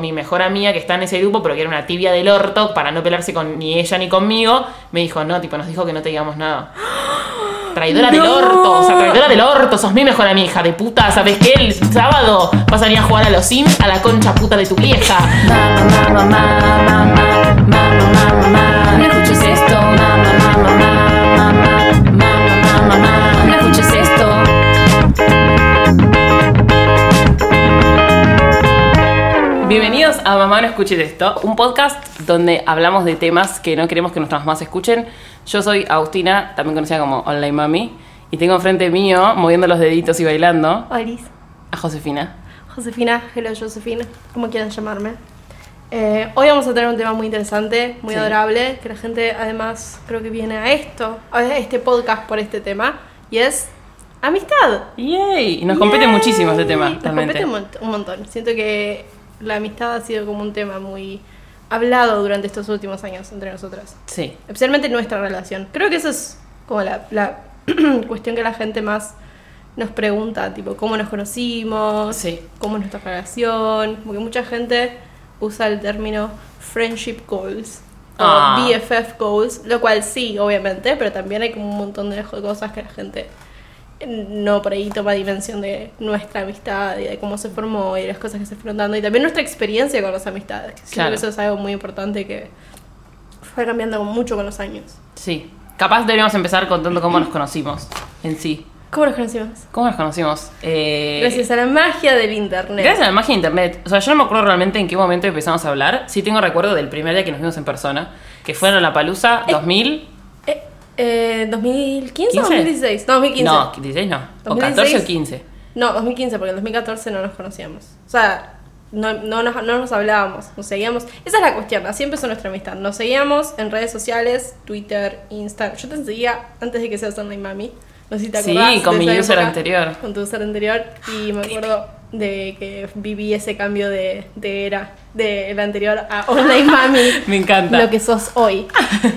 Mi mejor amiga que está en ese grupo, pero que era una tibia del orto, para no pelearse con ni ella ni conmigo, me dijo, no, tipo, nos dijo que no te digamos nada. Traidora del orto, o sea, traidora del orto, sos mi mejor amiga, hija de puta, ¿sabes qué? El sábado vas a venir a jugar a los Sims a la concha puta de tu vieja. Mamá, mamá, mamá, mamá, mamá, mamá, no escuches esto, mamá, mamá, mamá, Bienvenidos a Mamá No Escuches Esto, un podcast donde hablamos de temas que no queremos que nuestras mamás escuchen. Yo soy Agustina, también conocida como Online Mami, y tengo enfrente mío, moviendo los deditos y bailando, Iris. a Josefina. Josefina, hello Josefina, como quieran llamarme. Eh, hoy vamos a tener un tema muy interesante, muy Sí. adorable, que la gente además creo que viene a esto, a este podcast por este tema, y es amistad. ¡Yay! Y nos compete Yay. muchísimo este tema, Nos realmente. compete un, mont- un montón. Siento que la amistad ha sido como un tema muy hablado durante estos últimos años entre nosotras. Sí, Especialmente nuestra relación. Creo que eso es como la, la cuestión que la gente más nos pregunta, tipo, ¿cómo nos conocimos? Sí. ¿Cómo es nuestra relación? Porque mucha gente usa el término friendship goals o Ah. BFF goals, lo cual sí, obviamente, pero también hay como un montón de cosas que la gente no por ahí toma dimensión de nuestra amistad y de cómo se formó y de las cosas que se fueron dando y también nuestra experiencia con las amistades. Claro. que eso es algo muy importante que fue cambiando mucho con los años. sí. Capaz deberíamos empezar contando cómo nos conocimos en sí. ¿Cómo nos conocimos? ¿Cómo nos conocimos? Eh, Gracias a la magia del internet. Gracias a la magia de internet. O sea, yo no me acuerdo realmente en qué momento empezamos a hablar. Sí tengo recuerdo del primer día que nos vimos en persona, que fue en la Palusa 2000. Eh, eh, ¿2015 o 15? 2016? No, 2015. No, 16 no. O 14 o 2016. 15. No, 2015, porque en 2014 no nos conocíamos. O sea, no, no, nos, no nos hablábamos, nos seguíamos. Esa es la cuestión, así empezó nuestra amistad. Nos seguíamos en redes sociales, Twitter, Insta. Yo te seguía antes de que seas Online Mami. No sé si te Sí, acordás con de mi user época. anterior. Con tu user anterior. Y me acuerdo de que viví ese cambio de, de era, del anterior a Online Mami. Me encanta. Lo que sos hoy.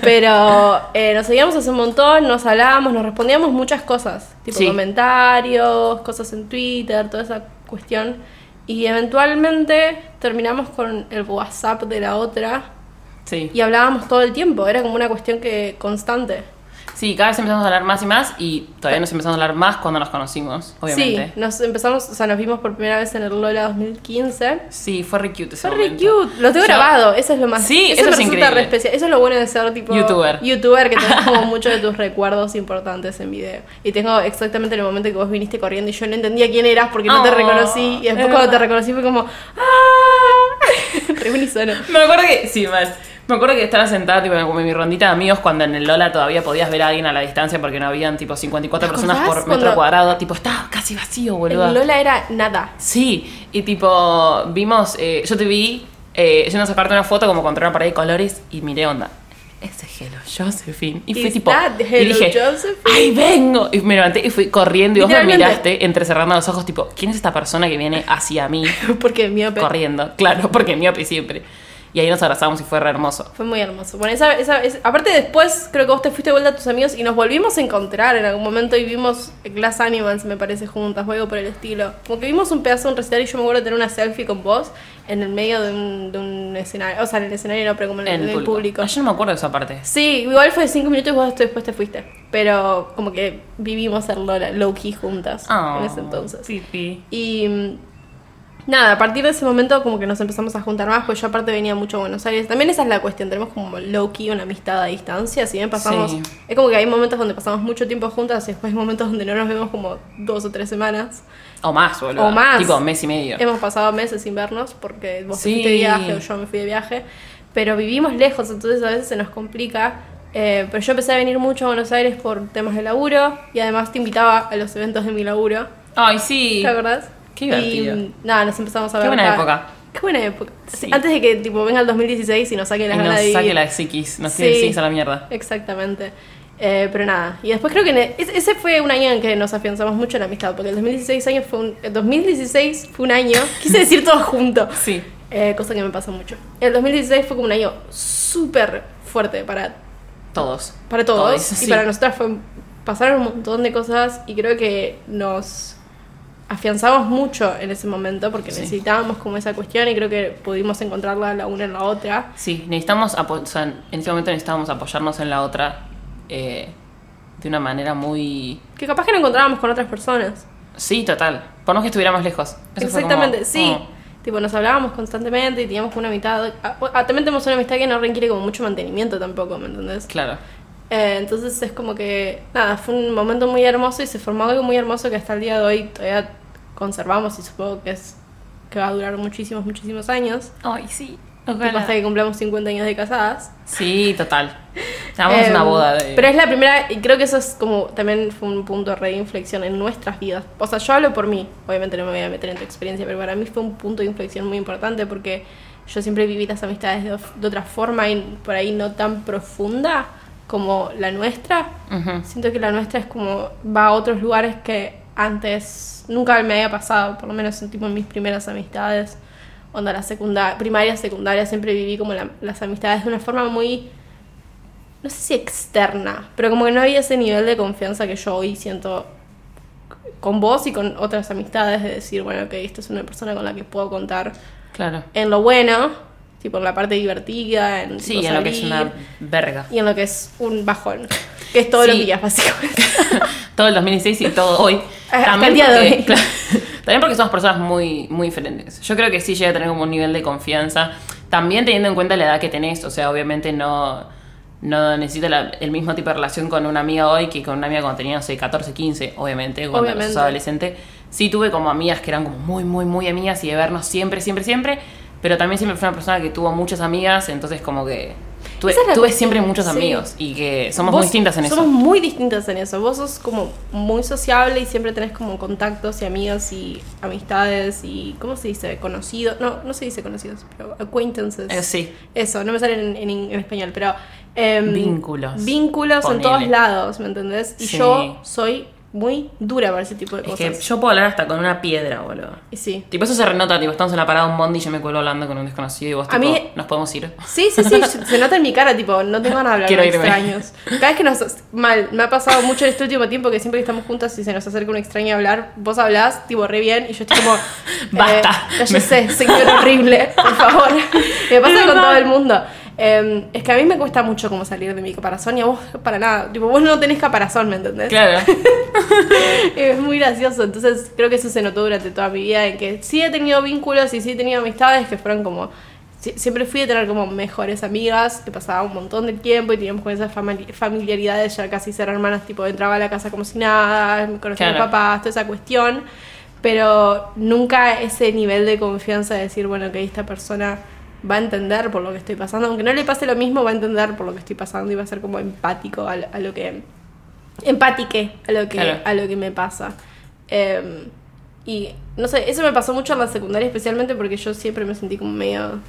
Pero eh, nos seguíamos hace un montón, nos hablábamos, nos respondíamos muchas cosas. Tipo Sí. comentarios, cosas en Twitter, toda esa cuestión. Y eventualmente terminamos con el WhatsApp de la otra Sí. y hablábamos todo el tiempo. Era como una cuestión que constante. Sí, cada vez empezamos a hablar más y más y todavía nos empezamos a hablar más cuando nos conocimos, obviamente. Sí, nos empezamos, o sea, nos vimos por primera vez en el Lola 2015. Sí, fue re cute ese Fue re momento. cute, lo tengo Yo- grabado, eso es lo más. Sí, eso me es increíble. re especial. Eso es lo bueno de ser tipo Youtuber. youtuber, que tenés como muchos de tus recuerdos importantes en video. Y tengo exactamente el momento que vos viniste corriendo y yo no entendía quién eras porque no te Oh, reconocí. Y después es cuando te reconocí fue como. ¡Ah! re unisono. Me acuerdo que, sí, mal. Me acuerdo que estaba sentada tipo, en mi rondita de amigos cuando en el Lola todavía podías ver a alguien a la distancia porque no habían tipo 54 ¿Te personas por metro cuando- cuadrado. Tipo, estaba casi vacío, boludo. El Lola era nada. Sí, y tipo, vimos, eh, yo te vi eh, yendo a sacarte una foto como contra una pared de colores y miré onda. Ese es Hello Josephine. Y fue Is tipo. y Hello dije, Josephine? ¡ay, vengo! Y me levanté y fui corriendo y vos me miraste entrecerrando los ojos, tipo, ¿quién es esta persona que viene hacia mí Porque miope. corriendo? Claro, porque miope siempre. Y ahí nos abrazamos y fue re hermoso. Fue muy hermoso. Bueno, esa, esa, es- aparte después creo que vos te fuiste de vuelta a tus amigos y nos volvimos a encontrar en algún momento y vimos Glass Animals, me parece, juntas, o algo por el estilo. Como que vimos un pedazo de un recital y yo me acuerdo de tener una selfie con vos en el medio de un, de un escenario. O sea, en el escenario no, pero como en, el público. Ah, yo no me acuerdo de esa parte. Sí, igual fue de cinco minutos y vos después te fuiste. Pero como que vivimos el Lola, low key juntas Ah, en ese entonces. Sí, sí. Y mm, nada, a partir de ese momento como que nos empezamos a juntar más, pues yo aparte venía mucho a Buenos Aires. También esa es la cuestión, tenemos como low key una amistad a distancia, si bien pasamos... Sí. Es como que hay momentos donde pasamos mucho tiempo juntas y después hay momentos donde no nos vemos como dos o tres semanas. O más, boludo. O más. Tipo, mes y medio. Hemos pasado meses sin vernos porque vos Sí. fuiste de viaje o yo me fui de viaje, pero vivimos lejos, entonces a veces se nos complica. Eh, pero yo empecé a venir mucho a Buenos Aires por temas de laburo y además te invitaba a los eventos de mi laburo. Ay, sí. ¿Te acordás? Qué divertido. Y nada, nos empezamos a Qué ver. buena cada- época. Qué buena época. Sí. Antes de que tipo venga el 2016 y nos saque Y las nos ganas de saque vivir. la psiquis. Nos Sí. psiquis a la mierda. Exactamente. Eh, pero nada. Y después creo que e- ese ese fue un año en que nos afianzamos mucho en la amistad. Porque el 2016, año fue un, el 2016 fue un año. Quise decir todo junto. Sí. Eh, cosa que me pasa mucho. El 2016 fue como un año súper fuerte para, Todos. para todos. Todos, y sí. para nosotras fue, pasaron un montón de cosas y creo que nos afianzamos mucho en ese momento porque Sí. necesitábamos como esa cuestión y creo que pudimos encontrarla la una en la otra. Sí, necesitamos, o sea, en ese momento necesitábamos apoyarnos en la otra eh, de una manera muy... Que capaz que no encontrábamos con otras personas. Sí, total. Por no que estuviéramos lejos. Eso Exactamente, como- sí. como- Tipo, nos hablábamos constantemente y teníamos una amistad. ah, ah, también tenemos una amistad que no requiere como mucho mantenimiento tampoco, ¿me entendés? Claro. Eh, entonces es como que, nada, fue un momento muy hermoso y se formó algo muy hermoso que hasta el día de hoy todavía conservamos y supongo que es que va a durar muchísimos, muchísimos años. Ay, sí. Hasta que cumplamos 50 años de casadas. Sí, total. Hagamos Eh, una boda de... Pero es la primera, y creo que eso es como también fue un punto de inflexión en nuestras vidas. O sea, yo hablo por mí, obviamente no me voy a meter en tu experiencia, pero para mí fue un punto de inflexión muy importante porque yo siempre viví las amistades de otra forma y por ahí no tan profunda como la nuestra. Ujú. Siento que la nuestra es como va a otros lugares que antes nunca me había pasado, por lo menos en, tipo, en mis primeras amistades. Onda, la secundaria, primaria, secundaria, siempre viví como la- las amistades de una forma muy, no sé si externa, pero como que no había ese nivel de confianza que yo hoy siento con vos y con otras amistades, de decir, bueno, ok, esta es una persona con la que puedo contar Claro. en lo bueno, tipo en la parte divertida, en Sí, tipo, en lo que es una verga. y en lo que es un bajón, que es todos los Sí. días, básicamente. todo el 2016 y todo hoy. Hasta el día de porque, hoy. claro, también porque somos personas muy, muy diferentes. Yo creo que sí llega a tener como un nivel de confianza. También teniendo en cuenta la edad que tenés. O sea, obviamente no, no necesito la- el mismo tipo de relación con una amiga hoy que con una amiga cuando tenía, no sé, 14, 15, obviamente, cuando Obviamente. sos adolescente. Sí tuve como amigas que eran como muy, muy, muy amigas y de vernos siempre, siempre, siempre. Pero también siempre fue una persona que tuvo muchas amigas, entonces como que tuve, es tuve siempre muchos sí. amigos y que somos Vos- muy distintas en Somos eso. muy distintas en eso. Vos sos como muy sociable y siempre tenés como contactos y amigas y amistades y, ¿cómo se dice? Conocidos. No, no se dice conocidos, pero acquaintances. Eh, sí. Eso, no me sale en, en- en español, pero... em, Vínculos. Vínculos en Ponele. todos lados, ¿me entendés? Y Sí. yo soy muy dura para ese tipo de Es cosas. que yo puedo hablar hasta con una piedra, boludo. Y sí. Tipo, eso se renota, tipo, estamos en la parada de un bondi y yo me cuelgo hablando con un desconocido y vos, A tipo, mí- nos podemos ir. Sí, sí, sí, se nota en mi cara, tipo, no tengo ganas de hablar Quiero con irme. extraños. Cada vez que nos. Mal, me ha pasado mucho en este último tiempo que siempre que estamos juntas y se nos acerca un extraño a hablar, vos hablás, tipo, re bien, y yo estoy como. Basta. Eh, ya sé, señor horrible, por favor. me pasa Es con todo el mundo. Eh, es que a mí me cuesta mucho como salir de mi caparazón y a vos para nada. Tipo, vos no tenés caparazón, ¿me entendés? Claro. Es muy gracioso, entonces creo que eso se notó durante toda mi vida, en que sí he tenido vínculos y sí he tenido amistades que fueron como... sie- Siempre fui a tener como mejores amigas, que pasaba un montón de tiempo y teníamos con esas famili- familiaridades ya casi ser hermanas, tipo entraba a la casa como si nada, me conocía a mis Claro. papás, toda esa cuestión, pero nunca ese nivel de confianza de decir, bueno, que esta persona va a entender por lo que estoy pasando, aunque no le pase lo mismo, va a entender por lo que estoy pasando y va a ser como empático a, a lo que empátique a lo que, Claro. a lo que me pasa. Eh, y no sé, eso me pasó mucho en la secundaria, especialmente porque yo siempre me sentí como medio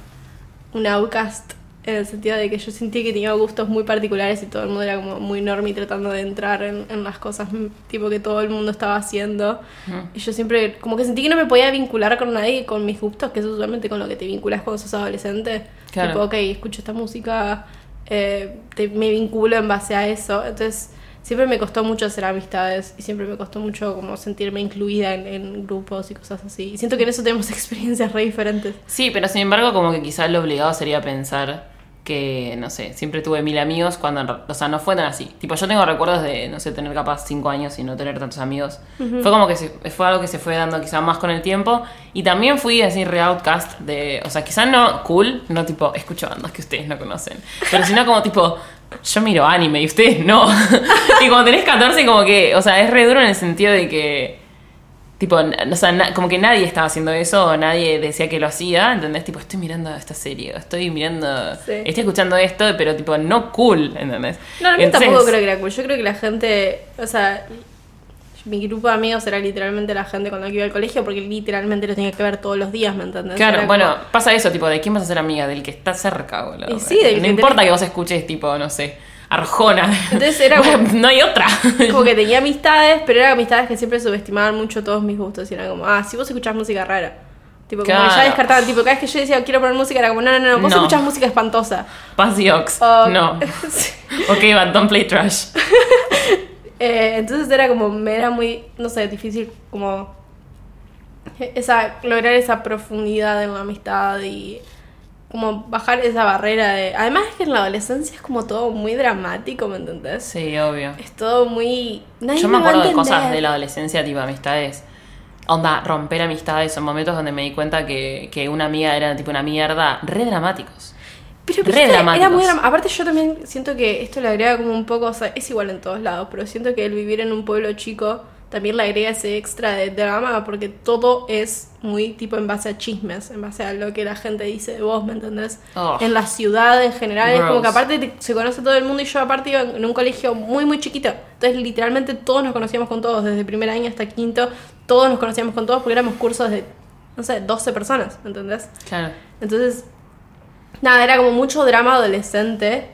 un outcast, en el sentido de que yo sentí que tenía gustos muy particulares y todo el mundo era como muy normie tratando de entrar en, en las cosas mm, tipo que todo el mundo estaba haciendo. Ujú. Y yo siempre como que sentí que no me podía vincular con nadie con mis gustos, que es usualmente con lo que te vinculas cuando sos adolescente. Claro. Tipo, ok, escucho esta música, eh, te- me vinculo en base a eso. Entonces, siempre me costó mucho hacer amistades y siempre me costó mucho como sentirme incluida en, en grupos y cosas así. Y siento que en eso tenemos experiencias re diferentes. Sí, pero sin embargo, como que quizás lo obligado sería pensar que, no sé, siempre tuve mil amigos cuando, o sea, no fue tan así. Tipo, yo tengo recuerdos de, no sé, tener capaz cinco años y no tener tantos amigos. Fue como que se- fue algo que se fue dando quizás más con el tiempo. Y también fui así re outcast de, o sea, quizás no cool, no tipo, escucho bandas que ustedes no conocen. Pero sino como tipo, yo miro anime y ustedes no. y cuando tenés 14 como que, o sea, es re duro en el sentido de que... Tipo, o sea, como que nadie estaba haciendo eso, o nadie decía que lo hacía, ¿entendés? Tipo, estoy mirando esta serie, estoy mirando, Sí. estoy escuchando esto, pero tipo, no cool, ¿entendés? No, mí Entonces- tampoco creo que era cool. Yo creo que la gente, o sea, mi grupo de amigos era literalmente la gente que iba al colegio porque literalmente lo tenía que ver todos los días, ¿me entendés? Claro, Era bueno, como- pasa eso, tipo, ¿de quién vas a ser amiga? Del que está cerca, boludo. Y sí, del No que importa tenés- que vos escuches, tipo, no sé, Arjona. Entonces era Bueno, como- no hay otra. como que tenía amistades, pero eran amistades que siempre subestimaban mucho todos mis gustos. Y era como, ah, si vos escuchás música rara. Tipo, como que ya descartaban, tipo, cada vez que yo decía quiero poner música, era como, no, no, no, vos No. escuchás música espantosa. Paz y Ox. Oh. No. Ok, but don't play trash. Eh, entonces era como, me era muy, no sé, difícil como esa, lograr esa profundidad en la amistad y como bajar esa barrera de... Además es que en la adolescencia es como todo muy dramático, ¿me entendés? Sí, obvio. Es todo muy... Nadie Yo me acuerdo de cosas de la adolescencia, tipo amistades. Onda, romper amistades son momentos donde me di cuenta que, que una amiga era tipo una mierda, re dramáticos. Pero Re dramáticos. era muy drama- Aparte yo también siento que esto le agrega como un poco, o sea, es igual en todos lados, pero siento que el vivir en un pueblo chico también le agrega ese extra de drama porque todo es muy tipo en base a chismes, en base a lo que la gente dice de vos, ¿me entendés? Oh. En la ciudad en general es como que aparte te- se conoce todo el mundo y yo aparte iba en un colegio muy muy chiquito, entonces literalmente todos nos conocíamos con todos, desde primer año hasta quinto, todos nos conocíamos con todos porque éramos cursos de, no sé, 12 personas, ¿me entendés? Claro. Entonces, nada, era como mucho drama adolescente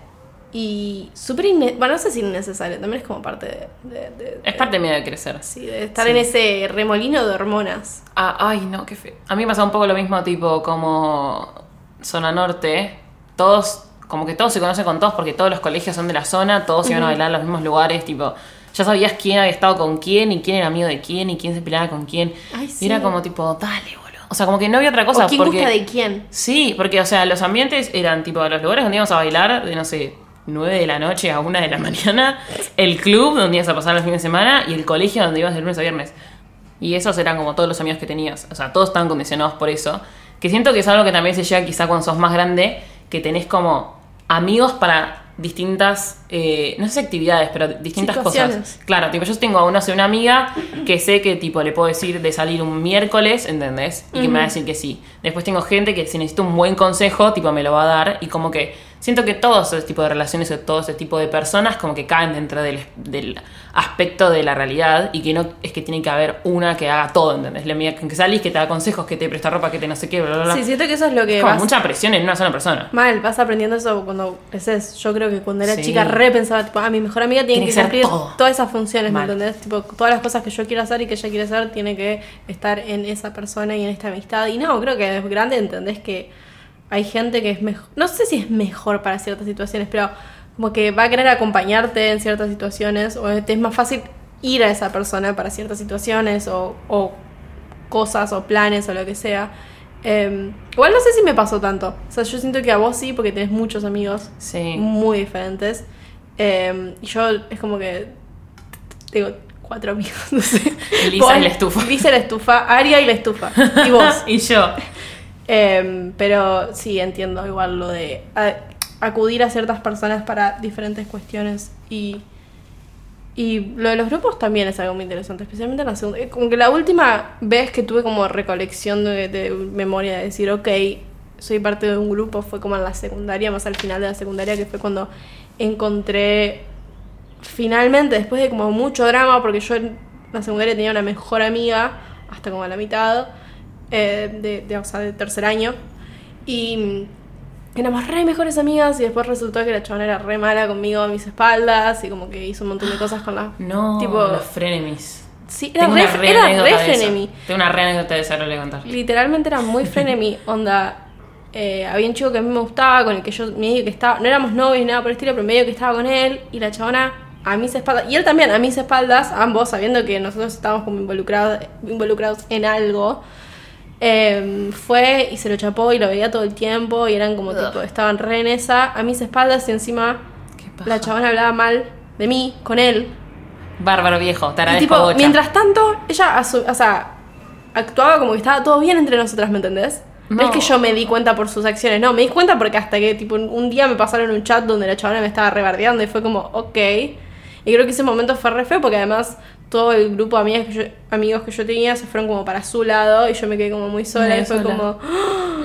y súper Bueno, no sé si innecesario, también es como parte de... de- de- Es de- parte medio de crecer. Sí, de estar Sí. en ese remolino de hormonas. Ah, ay, no, qué feo. A mí me pasa un poco lo mismo, tipo, como zona norte. Todos, como que todos se conocen con todos porque todos los colegios son de la zona, todos iban a bailar en los mismos lugares, tipo, ya sabías quién había estado con quién y quién era amigo de quién y quién se peleaba con quién. Ay, Y sí. era como tipo, dale, boludo. O sea, como que no había otra cosa ¿O quién porque... gusta de quién? Sí, porque, o sea, los ambientes eran tipo los lugares donde íbamos a bailar de, no sé, 9 de la noche a 1 de la mañana, el club donde ibas a pasar los fines de semana y el colegio donde ibas de lunes a viernes. Y esos eran como todos los amigos que tenías. O sea, todos estaban condicionados por eso. Que siento que es algo que también se llega quizá cuando sos más grande, que tenés como amigos para distintas, eh, no sé si actividades, pero distintas cosas. Claro, tipo, yo tengo a una, una amiga que sé que tipo le puedo decir de salir un miércoles, ¿entendés? Y que me va a decir que sí. Después tengo gente que si necesito un buen consejo, tipo me lo va a dar. Y como que siento que todos ese tipo de relaciones o todo ese tipo de personas como que caen dentro del, del aspecto de la realidad y que no es que tiene que haber una que haga todo, ¿entendés? La amiga con que salís, que te da consejos, que te presta ropa, que te no sé qué, bla, bla, bla. Sí, siento que eso es lo que es como vas... mucha presión en una sola persona. Mal, vas aprendiendo eso cuando creces. Yo creo que cuando era Sí. chica re pensaba, tipo, ah, mi mejor amiga tiene, Tiene que que cumplir todo. todas esas funciones, ¿me Mal. entendés? Tipo, todas las cosas que yo quiero hacer y que ella quiere hacer tiene que estar en esa persona y en esta amistad. Y no, creo que de grande entendés que hay gente que es mejor, no sé si es mejor para ciertas situaciones, pero como que va a querer acompañarte en ciertas situaciones o te es más fácil ir a esa persona para ciertas situaciones o, o cosas o planes o lo que sea. Eh, igual no sé si me pasó tanto. O sea, yo siento que a vos sí, porque tenés muchos amigos Sí. muy diferentes. Eh, y yo es como que tengo cuatro amigos, no sé. Lisa Vos- y la estufa. Lisa la estufa, Aria y la estufa. Y vos. y yo. Eh, pero sí, entiendo igual lo de a- acudir a ciertas personas para diferentes cuestiones y, y lo de los grupos también es algo muy interesante, especialmente en la segunda. eh, Como que la última vez que tuve como recolección de, de memoria de decir, ok, soy parte de un grupo fue como en la secundaria, más al final de la secundaria, que fue cuando encontré finalmente, después de como mucho drama, porque yo en la secundaria tenía una mejor amiga, hasta como a la mitad, eh, de, de, o sea, de tercer año, y éramos re mejores amigas, y después resultó que la chabona era re mala conmigo a mis espaldas, y como que hizo un montón de cosas con la... No, tipo, los frenemies. sí, era Tengo re, una re era re frenemy. Tengo una re anécdota de eso, ahora le voy a contar. Literalmente era muy frenemy, onda. Eh, había un chico que a mí me gustaba, con el que yo medio que estaba, no éramos novios ni nada por el estilo, pero medio que estaba con él, y la chabona a mis espaldas, y él también a mis espaldas, ambos sabiendo que nosotros estábamos como involucrados, involucrados en algo, eh, fue y se lo chapó y lo veía todo el tiempo, y eran como Ugh. tipo, estaban re en esa, a mis espaldas, y encima la chabona hablaba mal de mí, con él, Bárbaro viejo, te y agradezco tipo, bocha. mientras tanto, ella, o sea, actuaba como que estaba todo bien entre nosotras, ¿me entendés? No. No. es que yo me di cuenta por sus acciones, no, me di cuenta porque hasta que, tipo, un- día me pasaron un chat donde la chabona me estaba rebardeando y fue como, ok. Y creo que ese momento fue re feo porque además todo el grupo de amigas que yo- amigos que yo tenía se fueron como para su lado y yo me quedé como muy sola y fue sola. como,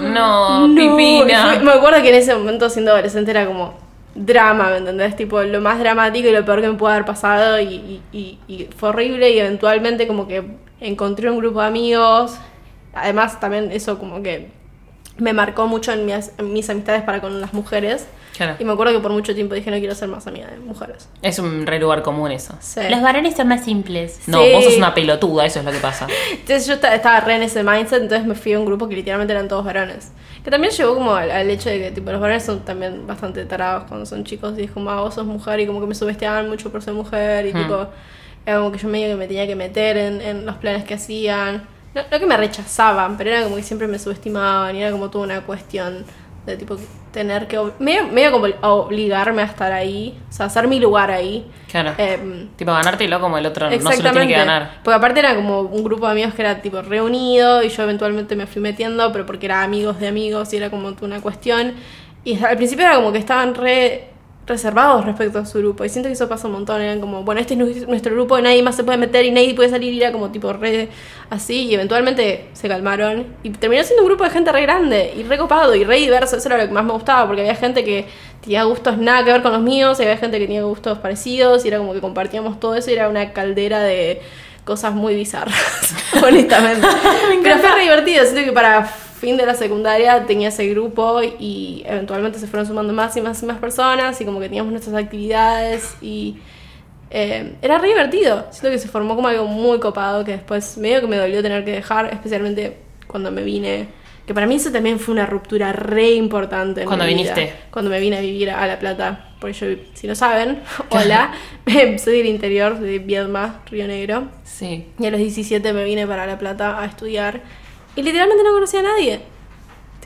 No, no. pipina. Fue- me acuerdo que en ese momento siendo adolescente era como drama, ¿me entendés? Tipo, lo más dramático y lo peor que me pudo haber pasado y, y- y- y fue horrible y eventualmente como que encontré un grupo de amigos. Además también eso como que me marcó mucho en mis, en mis amistades para con las mujeres. Claro. Y me acuerdo que por mucho tiempo dije no quiero ser más amiga de mujeres. Es un re lugar común eso. Sí. Los varones son más simples. No, Sí. vos sos una pelotuda, eso es lo que pasa. Entonces yo esta- estaba re en ese mindset, entonces me fui a un grupo que literalmente eran todos varones. Que también llegó como al, al hecho de que tipo, los varones son también bastante tarados cuando son chicos y es como, ah, vos sos mujer y como que me subestimaban mucho por ser mujer y Hmm. tipo, era como que yo medio que me tenía que meter en, en los planes que hacían. No, no que me rechazaban, pero era como que siempre me subestimaban y era como toda una cuestión de tipo tener que. medio, medio como obligarme a estar ahí, o sea, hacer mi lugar ahí. Claro. Em, tipo, ganártelo como el otro no se lo tiene que ganar. Porque aparte era como un grupo de amigos que era tipo reunido y yo eventualmente me fui metiendo, pero porque era amigos de amigos y era como una cuestión. Y al principio era como que estaban re reservados respecto a su grupo. Y siento que eso pasa un montón. Eran como, bueno, este es nu- nuestro grupo, nadie más se puede meter y nadie puede salir. Y era como tipo re así. Y eventualmente se calmaron. Y terminó siendo un grupo de gente re grande y re copado y re diverso. Eso era lo que más me gustaba porque había gente que tenía gustos nada que ver con los míos. Y había gente que tenía gustos parecidos. Y era como que compartíamos todo eso. Y era una caldera de cosas muy bizarras, honestamente. Pero fue re divertido. Siento que para fin de la secundaria tenía ese grupo y eventualmente se fueron sumando más y más y más personas y como que teníamos nuestras actividades y eh, era re divertido. Siento que se formó como algo muy copado que después medio que me dolió tener que dejar, especialmente cuando me vine. Que para mí eso también fue una ruptura re importante. en ¿Cuándo mi vida. viniste? Cuando me vine a vivir a La Plata. Porque yo, si no saben, hola, soy del interior de Viedma, Río Negro. Sí. Y a los 17 me vine para La Plata a estudiar. Y literalmente no conocía a nadie.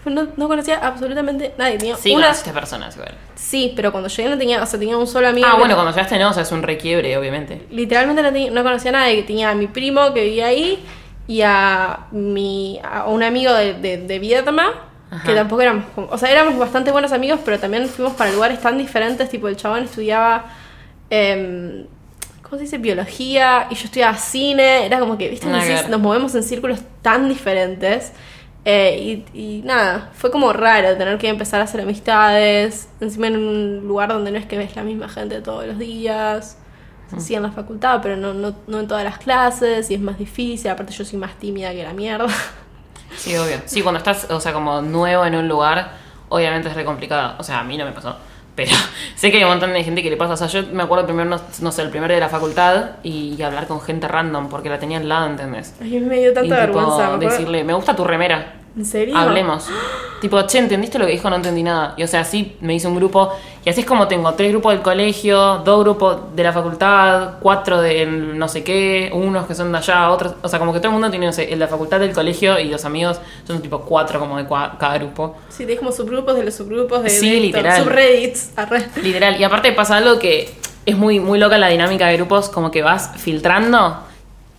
No, no conocía absolutamente nadie. Tenía Sí, una... conociste personas igual. Sí, pero cuando llegué no tenía, o sea, tenía un solo amigo. Ah, bueno, cuando llegaste no, o sea, es un requiebre, obviamente. Literalmente no, tenía- no conocía a nadie. Tenía a mi primo que vivía ahí y a, mi, a un amigo de, de, de Vietnam, que tampoco éramos, o sea, éramos bastante buenos amigos, pero también fuimos para lugares tan diferentes, tipo el chabón estudiaba, em, ¿cómo se dice? Biología y yo estudiaba cine, era como que, viste, Decís, nos movemos en círculos tan diferentes. eh, y, y nada, fue como raro tener que empezar a hacer amistades, encima en un lugar donde no es que ves la misma gente todos los días. Mm. Sí, en la facultad, pero no, no, no en todas las clases y es más difícil. Aparte, yo soy más tímida que la mierda. Sí, obvio. Sí, cuando estás, o sea, como nuevo en un lugar, obviamente es re complicado. O sea, a mí no me pasó. Pero sé que hay un montón de gente que le pasa. O sea, yo me acuerdo primero, no, no sé, el primero de la facultad y, y hablar con gente random porque la tenía al lado, ¿entendés? A mí me dio tanta y tipo, vergüenza. decirle, me gusta tu remera. ¿En serio? Hablemos. tipo, che, ¿entendiste lo que dijo? No entendí nada. Y o sea, así me hice un grupo. Y así es como tengo tres grupos del colegio, dos grupos de la facultad, cuatro de no sé qué, unos que son de allá, otros. O sea, como que todo el mundo tiene, no sé, en la facultad del colegio y los amigos son tipo cuatro como de cua- cada grupo. Sí, tenés como subgrupos de los subgrupos de, Sí, de literal. subreddits. arre. Literal. Y aparte pasa algo que es muy, muy loca la dinámica de grupos, como que vas filtrando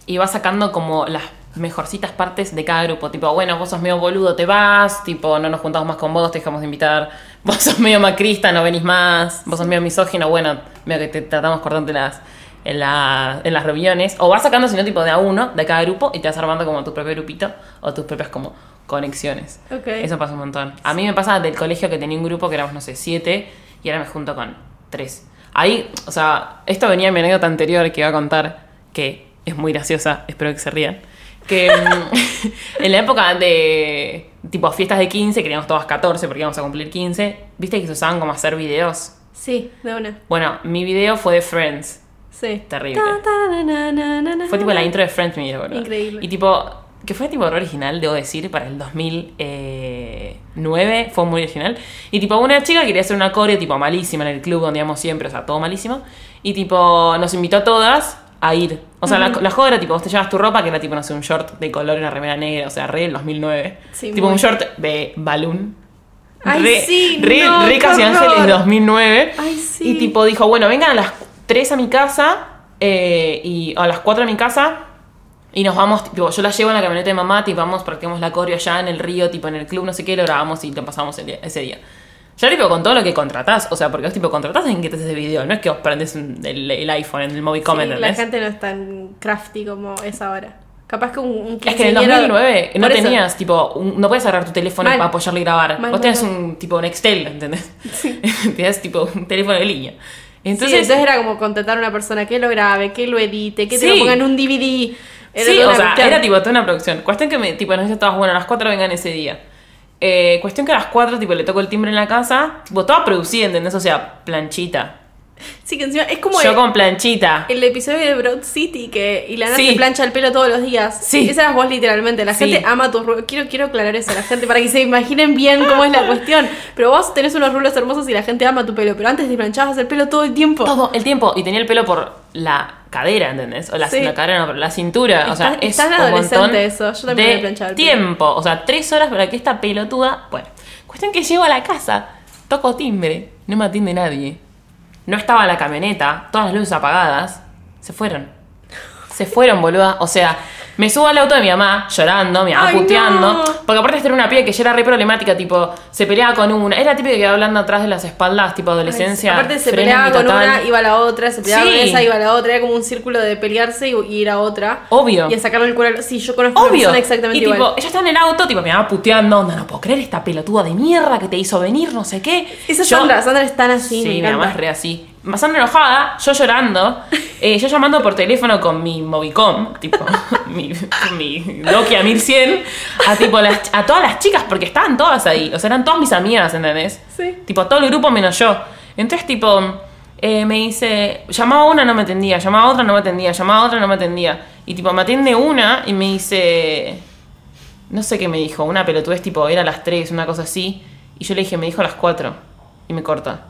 y vas sacando como las mejorcitas partes de cada grupo. Tipo, bueno, vos sos medio boludo, te vas. Tipo, no nos juntamos más con vos, te dejamos de invitar. Vos sos medio macrista, no venís más. Vos sos medio misógino, bueno, medio que te tratamos cortante las, en, la- en las reuniones. O vas sacando, sino tipo de a uno de cada grupo y te vas armando como tu propio grupito o tus propias como conexiones. Ok. Eso pasa un montón. A mí me pasa del colegio que tenía un grupo que éramos, no sé, siete y ahora me junto con tres. Ahí, o sea, esto venía en mi anécdota anterior que iba a contar, que es muy graciosa, espero que se rían. Que mm, en la época de tipo fiestas de 15, que teníamos todas 14 porque íbamos a cumplir 15, viste que se usaban como hacer videos. Sí, de una. Bueno, mi video fue de Friends. Sí. Terrible. Ta, ta, na, na, na, na, na. Fue tipo la intro de Friends, mi video. Increíble. Y tipo, que fue tipo original, debo decir, para el 2009, fue muy original. Y tipo, una chica quería hacer una coreo tipo malísima en el club donde íbamos siempre, o sea, todo malísimo. Y tipo, nos invitó a todas a ir. O sea, la, la joda era tipo, vos te llevas tu ropa, que era tipo, no sé, un short de color y una remera negra, o sea, re el 2009. Sí, tipo, muy. un short de balloon. Ay, re, sí, re, no, re Casi. Ángeles 2009. Ay, sí. Y tipo dijo, bueno, vengan a las 3 a mi casa eh, y a las 4 a mi casa y nos vamos, tipo, yo la llevo en la camioneta de mamá, tipo, vamos, practicamos la coreo allá en el río, tipo, en el club, no sé qué, lo grabamos y lo pasamos el día- ese día. Ya tipo con todo lo que contratás, o sea, porque vos tipo contratás en que te haces ese video, no es que vos prendés un- el, el iPhone en el Movicom, Sí, la gente no es tan crafty como es ahora. Capaz que un, un Es que en el quinceañero- 2009 no Por eso. tenías, tipo, un- no puedes agarrar tu teléfono Mal. para apoyarle y grabar. Mal, vos mal. un tipo un Excel, ¿entendés? Tenías tipo un teléfono de línea. Entonces, Entonces, entonces era como contratar a una persona que lo grabe, que lo edite, que te Sí. lo ponga en un DVD. Era sí, o sea, cuestión. era tipo toda una producción. Cuestión que me, tipo, nos todas, bueno, a las 4 vengan ese día. Eh, cuestión que a las 4, tipo, le toco el timbre en la casa, tipo, toda producida, ¿entendés? O sea, planchita. Sí, que encima es como Yo el, con planchita. el episodio de Broad City que Ilana Sí. se plancha el pelo todos los días. Sí. Esa eras vos literalmente. La Sí. gente ama tus rulos. Quiero, quiero aclarar eso a la gente para que se imaginen bien cómo es la cuestión. Pero vos tenés unos rulos hermosos y la gente ama tu pelo. Pero antes te planchabas el pelo todo el tiempo. Todo el tiempo. Y tenía el pelo por la cadera, ¿entendés? O la, Sí. la cadera no, pero la cintura. o sea, es un adolescente montón eso. Yo también de pelo. tiempo. O sea, tres horas para que esta pelotuda. Bueno, cuestión que llego a la casa, toco timbre, no me atiende nadie. No estaba la camioneta, todas las luces apagadas. Se fueron. Se fueron, boluda. O sea, me subo al auto de mi mamá llorando, mi mamá Ay, puteando. no. Porque aparte esta era una piba que ya era re problemática, tipo, se peleaba con una. Era típica que iba hablando atrás de las espaldas, tipo adolescencia. Aparte se peleaba con total. una, iba a la otra, se peleaba Sí. con esa, iba a la otra, era como un círculo de pelearse y, y ir a otra. Obvio. Y a sacarle el cuero. Sí, yo conozco una Obvio. persona exactamente y tipo, ella está en el auto, tipo, mi mamá puteando, no puedo creer esta pelotuda de mierda que te hizo venir, no sé qué. Esa es Yo- Sandra, Sandra es tan así, Sí, mi mamá es re así. Sandra enojada, yo llorando, eh, yo llamando por teléfono con mi Movicom, tipo, mi, mi Nokia 1100, a, tipo, las- a todas las chicas, porque estaban todas ahí, o sea, eran todas mis amigas, ¿entendés? Sí. Tipo, todo el grupo menos yo. Entonces, tipo, eh, me dice, llamaba a una, no me atendía, llamaba a otra, no me atendía, llamaba a otra, no me atendía. Y tipo, me atiende una y me dice, no sé qué me dijo, una pelotudez, tipo, era a las 3, una cosa así. Y yo le dije, me dijo a las 4. Y me corta.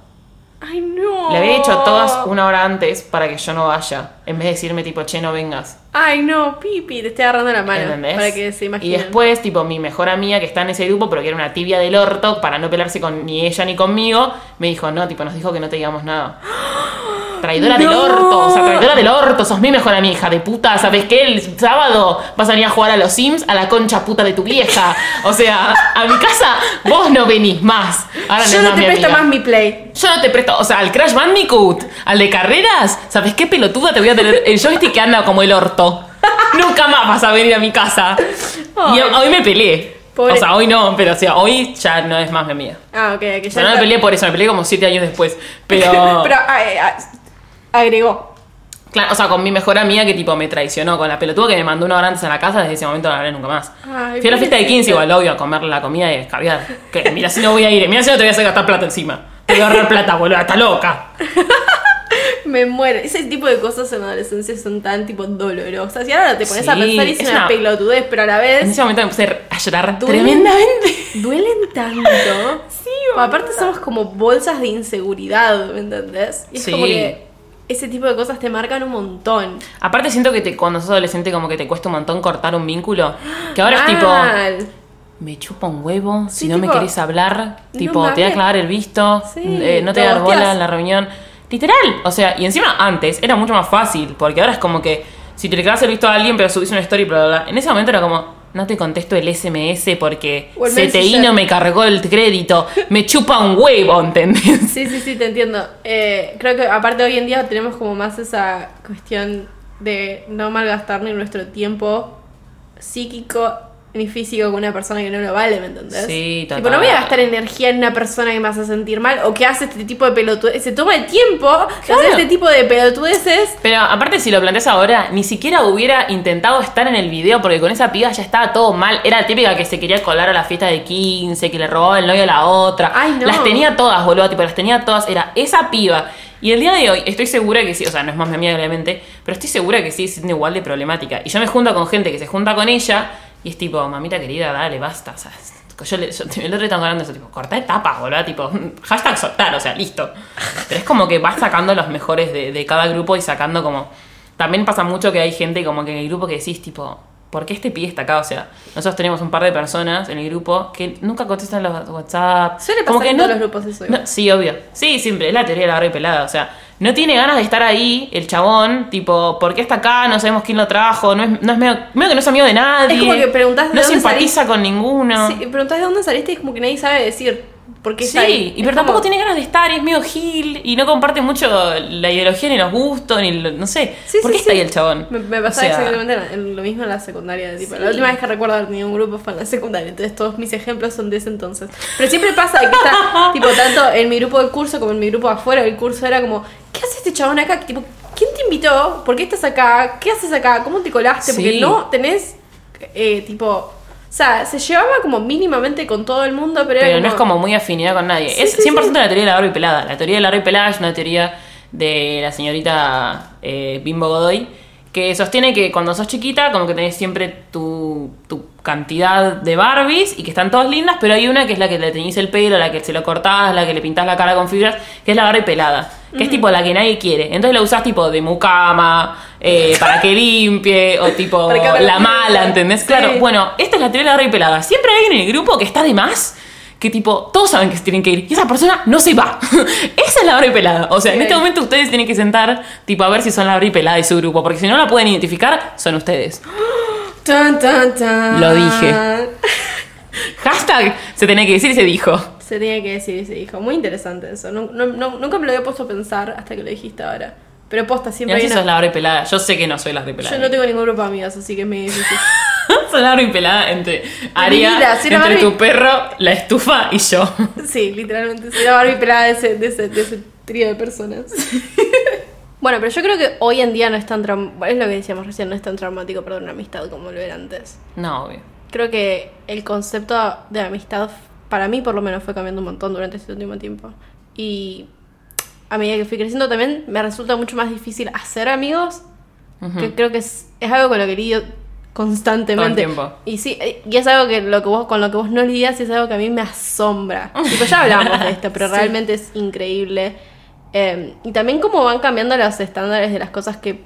Ay, no. Le había dicho a todas una hora antes para que yo no vaya. En vez de decirme, tipo, che, no vengas. Ay, no, Pipi, te estoy agarrando la mano. ¿Entendés? Para que se y imaginen. después, tipo, mi mejor amiga que está en ese grupo, pero que era una tibia del orto, para no pelearse con ni ella ni conmigo, me dijo, no, tipo, nos dijo que no te digamos nada. Traidora del No. orto, o sea, traidora del orto, sos mi mejor amiga, hija de puta. ¿Sabes qué? El sábado vas a venir a jugar a los Sims a la concha puta de tu vieja. O sea, a mi casa vos no venís más. Ahora Yo no te mi presto amiga. más mi play. Yo no te presto, o sea, al Crash Bandicoot, al de carreras, ¿sabes qué pelotuda te voy a tener? El joystick que anda como el orto. Nunca más vas a venir a mi casa. Y Ay. hoy me peleé. Pobre- O sea, hoy no, pero o sea, hoy ya no es más mi amiga. Ah, ok, que O ya sea, no me está- peleé por eso, me peleé como siete años después. Pero, Pero ay, ay, agregó. claro, o sea, con mi mejor amiga que tipo me traicionó, con la pelotuda que me mandó una hora antes a la casa, desde ese momento no la hablé nunca más. Ay, Fui a la fiesta de pobrecita. 15 igual, obvio, a comer la comida y a escabiar. Que mira si no voy a ir, mira si no te voy a hacer gastar plata encima. Te voy a ahorrar plata, boludo, está loca. Me muero. Ese tipo de cosas en la adolescencia son tan tipo dolorosas. Y ahora te pones a pensar y es una una- pelotudez, pero a la En vez ese momento me puse a llorar Duele. tremendamente. duelen tanto. sí, Aparte somos como bolsas de inseguridad, ¿me entendés? Y es Sí. como que ese tipo de cosas te marcan un montón. Aparte siento que te, cuando sos adolescente como que te cuesta un montón cortar un vínculo. Que ahora es tipo, me chupa un huevo, si no me querés hablar, no tipo, te voy a clavar el visto, Sí, eh, no te voy a dar bola en la reunión. Literal, o sea, y encima antes era mucho más fácil, porque ahora es como que si te le clavas el visto a alguien pero subís una story, bla, bla, bla. En ese momento era como, no te contesto el SMS porque el CTI no me cargó el crédito, me chupa un huevo, ¿entendés? Sí, sí, sí, te entiendo. Eh, creo que aparte hoy en día tenemos como más esa cuestión de no malgastar ni nuestro tiempo psíquico ni físico con una persona que no lo vale, ¿me entendés? Sí, Tipo, total. no voy a gastar energía en una persona que me hace sentir mal o que hace este tipo de pelotudeces. Se toma el tiempo Claro. hacer este tipo de pelotudeces. Pero aparte si lo planteas ahora, ni siquiera hubiera intentado estar en el video porque con esa piba ya estaba todo mal. Era la típica que se quería colar a la fiesta de 15, que le robaba el novio a la otra. Ay, no. Las tenía todas, boludo, tipo, las tenía todas. Era esa piba. Y el día de hoy estoy segura que sí, o sea, no es más mi amiga obviamente, pero estoy segura que sigue siendo igual de problemática. Y yo me junto con gente que se junta con ella y es tipo, mamita querida, dale, basta. O sea, yo, le, yo el otro día estaba hablando de eso, tipo, corta etapas, boludo, tipo, hashtag soltar, o sea, listo. Pero es como que vas sacando los mejores de, de cada grupo y sacando como. También pasa mucho que hay gente como que en el grupo que decís, tipo, ¿por qué este pibe está acá? O sea, nosotros tenemos un par de personas en el grupo que nunca contestan los WhatsApp. Suele como pasar que en no- todos los grupos eso igual. no, sí, obvio. Sí, siempre. Es la teoría de la barra y pelada. O sea, no tiene ganas de estar ahí el chabón. Tipo, ¿por qué está acá? No sabemos quién lo trajo. No es, no es medio, medio que no es amigo de nadie. Es como que preguntás de No dónde simpatiza con ninguno. Sí, preguntás de dónde saliste y es como que nadie sabe decir por qué está Sí, ahí. y Es pero tampoco tiene ganas de estar, y es medio gil y no comparte mucho la ideología ni los gustos, ni lo- no sé. Sí, ¿Por sí, qué está ahí el chabón? Me, me pasaba O sea, exactamente lo- mismo en la secundaria. Tipo. La última vez que recuerdo haber tenido un grupo fue en la secundaria. Entonces todos mis ejemplos son de ese entonces. Pero siempre pasa que está, tipo, tanto en mi grupo del curso como en mi grupo afuera del curso era como, ¿qué hace este chabón acá? Tipo, ¿quién te invitó? ¿Por qué estás acá? ¿Qué haces acá? ¿Cómo te colaste? Porque no tenés, eh, tipo... O sea, se llevaba como mínimamente con todo el mundo, pero, era Pero no es como muy afinidad con nadie. Sí, es sí, 100% sí. la teoría de la barba y pelada. La teoría de la barba y pelada es una teoría de la señorita eh, Bimbo Godoy que sostiene que cuando sos chiquita como que tenés siempre tu, tu cantidad de Barbies y que están todas lindas, pero hay una que es la que le teñís el pelo, la que se lo cortás, la que le pintás la cara con fibras, que es la barba y pelada, que es tipo la que nadie quiere. Entonces la usás tipo de mucama, eh, para que limpie, o tipo la la mala. ¿entendés? Sí. Claro, bueno, esta es la teoría de la Barbie pelada. Siempre hay alguien en el grupo que está de más, que tipo, todos saben que se tienen que ir, y esa persona no se va. esa es la Barbie pelada. O sea, en Sí. este momento ustedes tienen que sentar, tipo, a ver si son la Barbie pelada de su grupo, porque si no la pueden identificar, son ustedes. Tan, tan, tan. Lo dije. Hashtag se tenía que decir y se dijo. Se tenía que decir y se dijo. Muy interesante eso. No- no- no- nunca me lo había puesto a pensar hasta que lo dijiste ahora. Pero posta, Y siempre hay si una- sos pelada. Yo sé que no soy la Barbie pelada. Yo no tengo ningún grupo de amigas, así que es muy difícil. Soy la Barbie pelada entre Aria, vida, soy la entre Barbie- tu perro, la estufa y yo. Sí, literalmente. Soy la Barbie pelada de ese, de ese, de ese trío de personas. bueno, pero yo creo que hoy en día no es tan traumático. Es lo que decíamos recién, no es tan traumático perder una amistad como lo era antes. No, obvio. Creo que el concepto de amistad, para mí por lo menos, fue cambiando un montón durante este último tiempo. Y a medida que fui creciendo también me resulta mucho más difícil hacer amigos, que creo que es, es algo con lo que lidio constantemente. Todo el tiempo. Y sí, y es algo que, lo que vos, con lo que vos no lidias y es algo que a mí me asombra. Tipo, ya hablamos de esto, pero Sí. realmente es increíble. Eh, y también cómo van cambiando los estándares de las cosas que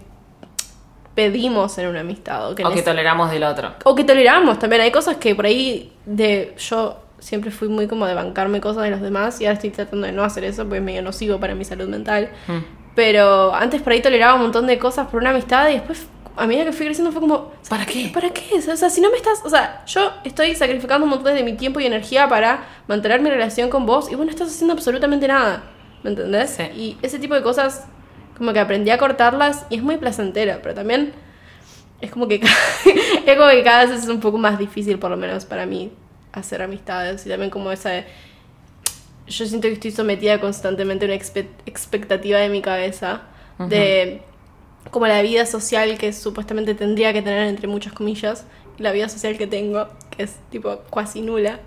pedimos en una amistad. O que, O que toleramos del otro. o que toleramos también. Hay cosas que por ahí de yo siempre fui muy como de bancarme cosas de los demás y ahora estoy tratando de no hacer eso porque es medio nocivo para mi salud mental. Mm. Pero antes por ahí toleraba un montón de cosas por una amistad y después a medida que fui creciendo fue como... ¿Para qué? ¿Para qué? O sea, si no me estás... O sea, yo estoy sacrificando un montón de mi tiempo y energía para mantener mi relación con vos y vos no estás haciendo absolutamente nada. ¿Me entendés? Sí. Y ese tipo de cosas como que aprendí a cortarlas y es muy placentero, pero también es como que cada, es como que cada vez es un poco más difícil, por lo menos para mí, hacer amistades y también como esa... Yo siento que estoy sometida constantemente a una expe- expectativa de mi cabeza de como la vida social que supuestamente tendría que tener entre muchas comillas y la vida social que tengo, que es tipo cuasi nula.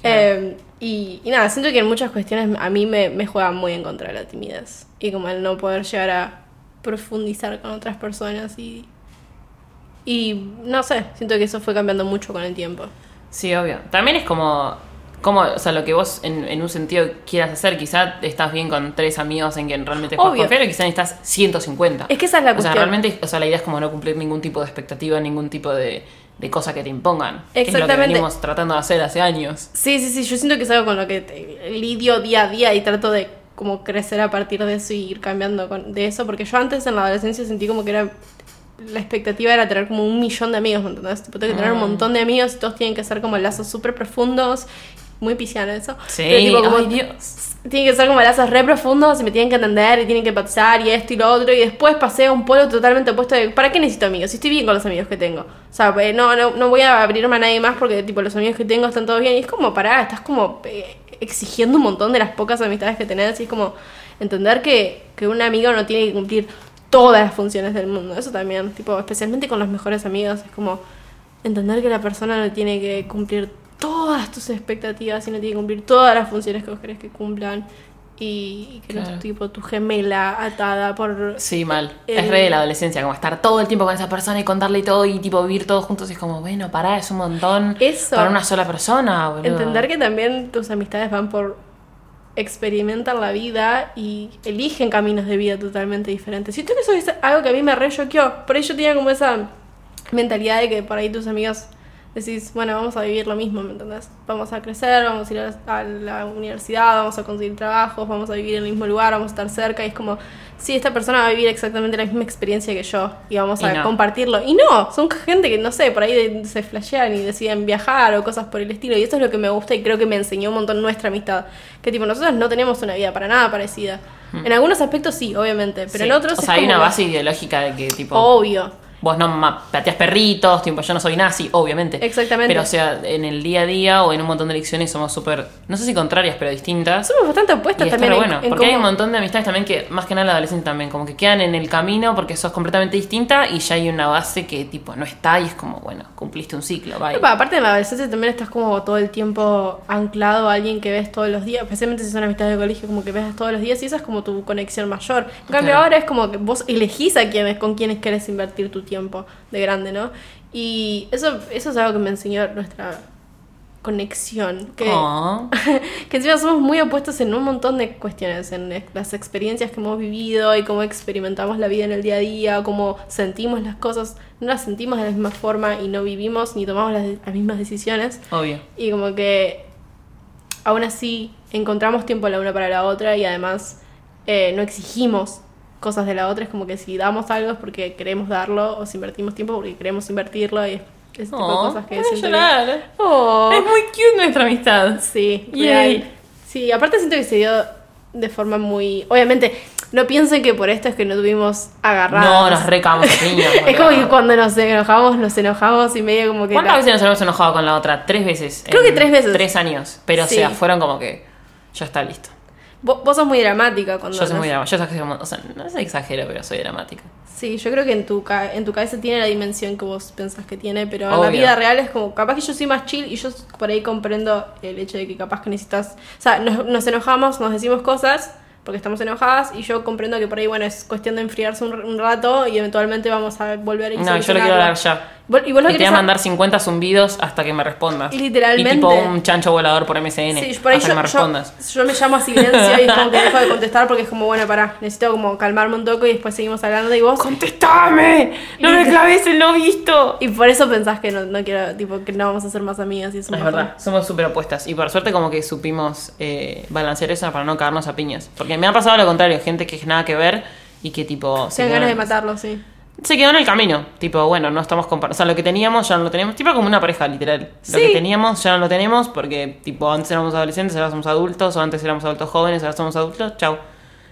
Claro. Eh, y, y nada, siento que en muchas cuestiones a mí me, me juega muy en contra de la timidez y como el no poder llegar a profundizar con otras personas y, y no sé, siento que eso fue cambiando mucho con el tiempo. Sí, obvio. También es como, como o sea, lo que vos en, en un sentido quieras hacer. Quizá estás bien con tres amigos en quien realmente puedes confiar y quizá necesitas 150. Es que esa es la O sea, cuestión. realmente, o sea, la idea es como no cumplir ningún tipo de expectativa, ningún tipo de, de cosa que te impongan. Que es lo que Exactamente. venimos tratando de hacer hace años. Sí, sí, sí, yo siento que es algo con lo que te- lidio día a día y trato de como crecer a partir de eso y ir cambiando con, de eso, porque yo antes en la adolescencia sentí como que era la expectativa era tener como un millón de amigos, ¿me entendés? Tipo, tengo que tener un montón de amigos y todos tienen que ser como lazos súper profundos, muy pisciano eso. Sí, Pero, tipo, como- ay Dios. tienen que ser como lazos re profundos y me tienen que entender y tienen que empatizar y esto y lo otro. Y después pasé a un polo totalmente opuesto de ¿para qué necesito amigos? Si estoy bien con los amigos que tengo. O sea, eh, no, no, no voy a abrirme a nadie más porque tipo los amigos que tengo están todos bien. Y es como, pará, estás como eh, exigiendo un montón de las pocas amistades que tenés. Y es como entender que, que un amigo no tiene que cumplir todas las funciones del mundo. Eso también, tipo, especialmente con los mejores amigos, es como entender que la persona no tiene que cumplir todas tus expectativas y no tiene que cumplir todas las funciones que vos querés que cumplan y, y que no es tipo tu gemela atada por... Sí, mal. Es re de la adolescencia, como estar todo el tiempo con esa persona y contarle todo y tipo vivir todos juntos. Y es como, bueno, pará, es un montón Eso. para una sola persona, boludo. Entender que también tus amistades van por experimentar la vida y eligen caminos de vida totalmente diferentes. Siento que eso es algo que a mí me re choqueó. Por ahí yo tenía como esa mentalidad de que por ahí tus amigos decís, bueno, vamos a vivir lo mismo, ¿me entendés? Vamos a crecer, vamos a ir a la, universidad, vamos a conseguir trabajos, vamos a vivir en el mismo lugar, vamos a estar cerca. Y es como, sí, esta persona va a vivir exactamente la misma experiencia que yo y vamos Y a no. compartirlo. Y no, son gente que, no sé, por ahí se flashean y deciden viajar o cosas por el estilo. Y eso es lo que me gusta y creo que me enseñó un montón nuestra amistad. Que tipo, nosotros no tenemos una vida para nada parecida. En algunos aspectos sí, obviamente, pero Hmm. Sí. en otros O es sea, hay como una base ideológica de que tipo. Obvio. Vos no pateás perritos, tipo, yo no soy nazi, obviamente. Exactamente. Pero, o sea, en el día a día o en un montón de elecciones somos súper, no sé si contrarias, pero distintas. Somos bastante Y opuestas está también en- bueno, en porque hay un montón de amistades también que, más que nada en la adolescencia también, como que quedan en el camino porque sos completamente distinta y ya hay una base que, tipo, no está y es como, bueno, cumpliste un ciclo, bye. Epa, aparte en la adolescencia también estás como todo el tiempo anclado a alguien que ves todos los días, especialmente si son amistades de colegio, como que ves todos los días y esa es como tu conexión mayor. En cambio Claro. ahora es como que vos elegís a quiénes, con quiénes querés invertir tu tiempo de grande, ¿no? Y eso, eso es algo que me enseñó nuestra conexión. Que, Oh. que encima somos muy opuestos en un montón de cuestiones, en las experiencias que hemos vivido y cómo experimentamos la vida en el día a día, cómo sentimos las cosas, no las sentimos de la misma forma y no vivimos ni tomamos las, las mismas decisiones. Obvio. Y como que aún así encontramos tiempo la una para la otra y además eh, no exigimos cosas de la otra. Es como que si damos algo es porque queremos darlo o si invertimos tiempo porque queremos invertirlo y ese tipo de Oh, cosas que siento que-. Oh. Es muy cute nuestra amistad. Sí, real. Sí, aparte siento que se dio de forma muy... Obviamente, no piensen que por esto es que no tuvimos agarrados. No, nos recamos piña. Es como que cuando nos enojamos, nos enojamos y medio como que... ¿Cuántas la- veces nos hemos enojado con la otra? Tres veces. Creo que tres veces. Tres años. Pero, Sí. o sea, fueron como que ya está listo. Vos, vos sos muy dramática cuando... Yo soy muy dramática. Yo exagero, o sea, no es exagero, pero soy dramática. Sí, yo creo que en tu, en tu cabeza tiene la dimensión que vos pensás que tiene, pero en la Obvio. vida real es como, capaz que yo soy más chill y yo por ahí comprendo el hecho de que capaz que necesitas, o sea, nos, nos enojamos, nos decimos cosas porque estamos enojadas y yo comprendo que por ahí, bueno, es cuestión de enfriarse un, un rato y eventualmente vamos a volver a No, yo lo quiero hablar ya. Vos- y vos lo Y te voy a mandar 50 zumbidos hasta que me respondas. Literalmente. Y tipo un chancho volador por MSN. Sí, por ahí hasta yo, que me respondas. yo me llamo a silencio y es como que dejo de contestar porque es como, bueno, pará, necesito como calmarme un toque y después seguimos hablando y vos... ¡Contestame! ¡No me claves el no visto! Y por eso pensás que no, no quiero, tipo, que no vamos a ser más amigas y eso Es verdad, somos súper opuestas. Y por suerte como que supimos eh, balancear eso para no caernos a piñas. Porque me ha pasado lo contrario, gente que es nada que ver y que tipo... Tengo quedó ganas de matarlo, sí. Se quedó en el camino. Tipo, bueno, no estamos comparando. O sea, lo que teníamos ya no lo tenemos. Tipo como una pareja, literal. Lo que teníamos ya no lo tenemos porque, tipo, antes éramos adolescentes, ahora somos adultos. O antes éramos adultos jóvenes, ahora somos adultos. Chau.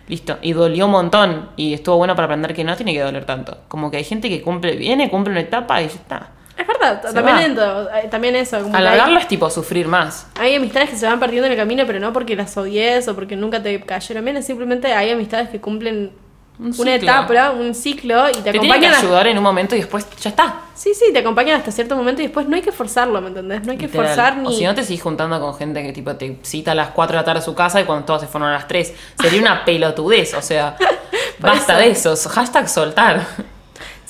Listo. Y dolió un montón. Y estuvo bueno para aprender que no tiene que doler tanto. Como que hay gente que cumple, viene, cumple una etapa y ya está. Es verdad, Se también, eh, también eso. Como que Alargarlo hay, es tipo sufrir más. hay amistades que se van perdiendo en el camino, pero no porque las odies o porque nunca te cayeron bien. es Simplemente hay amistades que cumplen Un una etapa, un ciclo y te, Te que acompañan. a- ayudar en un momento y después ya está. Sí, sí, te acompañan hasta cierto momento y después no hay que forzarlo, ¿me entendés? No hay que Literal. forzar ni. O si no te sigues juntando con gente que tipo te cita a las 4 de la tarde a su casa y cuando todos se fueron a las 3. Sería una pelotudez, o sea, basta eso. de eso. Hashtag soltar.